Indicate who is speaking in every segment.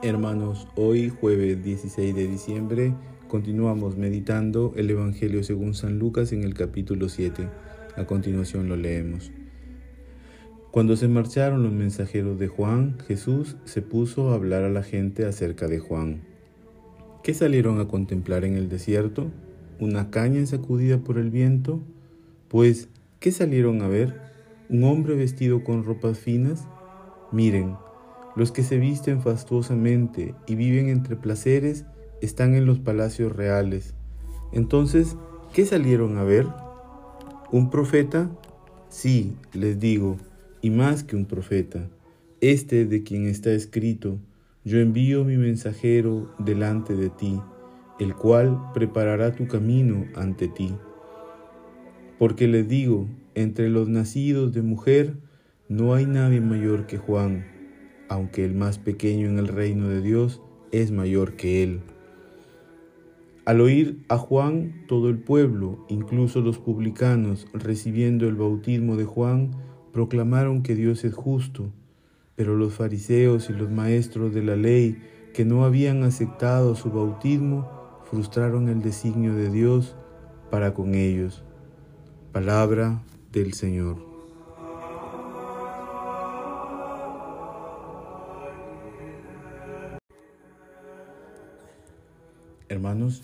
Speaker 1: Hermanos, hoy jueves 16 de diciembre continuamos meditando el Evangelio según San Lucas en el capítulo 7. A continuación lo leemos. Cuando se marcharon los mensajeros de Juan, Jesús se puso a hablar a la gente acerca de Juan. ¿Qué salieron a contemplar en el desierto? ¿Una caña sacudida por el viento? Pues, ¿qué salieron a ver? ¿Un hombre vestido con ropas finas? Miren, los que se visten fastuosamente y viven entre placeres están en los palacios reales. Entonces, ¿qué salieron a ver? ¿Un profeta? Sí, les digo, y más que un profeta. Este de quien está escrito, yo envío mi mensajero delante de ti, el cual preparará tu camino ante ti. Porque les digo, entre los nacidos de mujer no hay nadie mayor que Juan aunque el más pequeño en el reino de Dios es mayor que él. Al oír a Juan, todo el pueblo, incluso los publicanos, recibiendo el bautismo de Juan, proclamaron que Dios es justo, pero los fariseos y los maestros de la ley, que no habían aceptado su bautismo, frustraron el designio de Dios para con ellos. Palabra del Señor. Hermanos,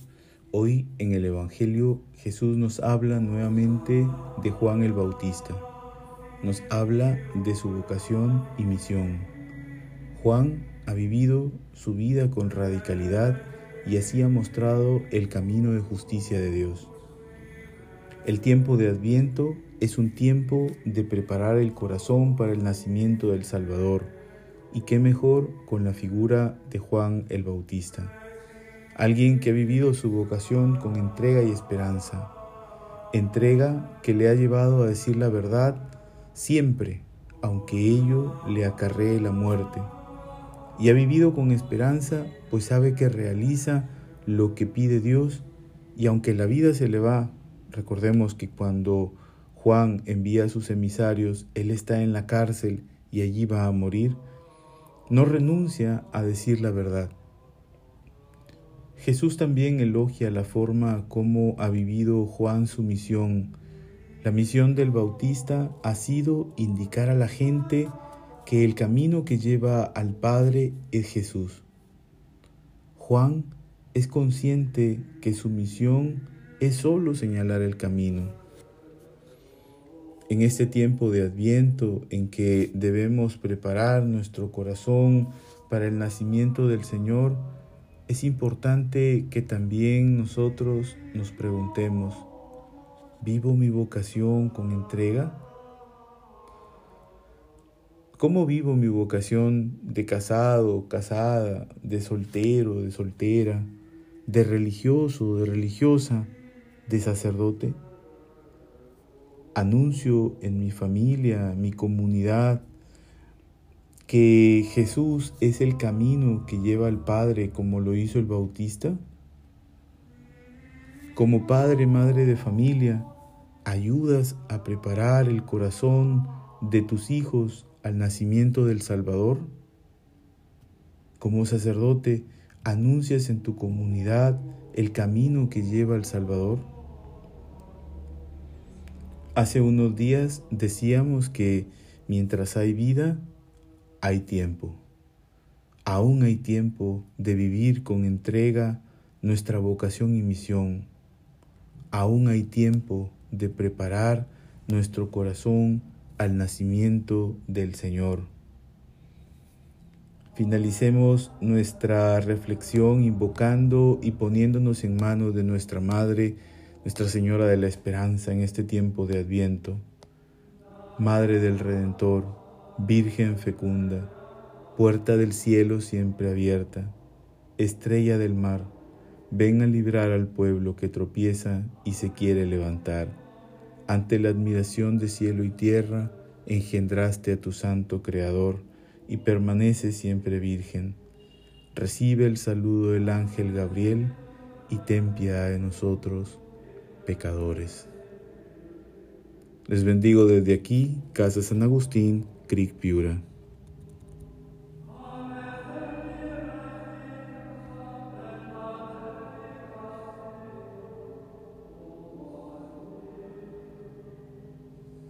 Speaker 1: hoy en el Evangelio Jesús nos habla nuevamente de Juan el Bautista. Nos habla de su vocación y misión. Juan ha vivido su vida con radicalidad y así ha mostrado el camino de justicia de Dios. El tiempo de Adviento es un tiempo de preparar el corazón para el nacimiento del Salvador, y qué mejor con la figura de Juan el Bautista alguien que ha vivido su vocación con entrega y esperanza, entrega que le ha llevado a decir la verdad siempre, aunque ello le acarree la muerte, y ha vivido con esperanza, pues sabe que realiza lo que pide Dios, y aunque la vida se le va, recordemos que cuando Juan envía a sus emisarios, él está en la cárcel y allí va a morir, no renuncia a decir la verdad Jesús también elogia la forma como ha vivido Juan su misión. La misión del Bautista ha sido indicar a la gente que el camino que lleva al Padre es Jesús. Juan es consciente que su misión es solo señalar el camino. En este tiempo de adviento en que debemos preparar nuestro corazón para el nacimiento del Señor, es importante que también nosotros nos preguntemos, ¿vivo mi vocación con entrega? ¿Cómo vivo mi vocación de casado, casada, de soltero, de soltera, de religioso, de religiosa, de sacerdote? Anuncio en mi familia, mi comunidad, que Jesús es el camino que lleva al Padre como lo hizo el Bautista? Como padre, madre de familia, ¿ayudas a preparar el corazón de tus hijos al nacimiento del Salvador? Como sacerdote, ¿anuncias en tu comunidad el camino que lleva al Salvador? Hace unos días decíamos que mientras hay vida, hay tiempo. Aún hay tiempo de vivir con entrega nuestra vocación y misión. Aún hay tiempo de preparar nuestro corazón al nacimiento del Señor. Finalicemos nuestra reflexión invocando y poniéndonos en manos de nuestra Madre, Nuestra Señora de la Esperanza en este tiempo de Adviento. Madre del Redentor, Virgen fecunda, puerta del cielo siempre abierta, estrella del mar, ven a librar al pueblo que tropieza y se quiere levantar. Ante la admiración de cielo y tierra, engendraste a tu santo Creador y permanece siempre virgen. Recibe el saludo del ángel Gabriel y ten piedad de nosotros, pecadores. Les bendigo desde aquí, Casa San Agustín, Cric Piura.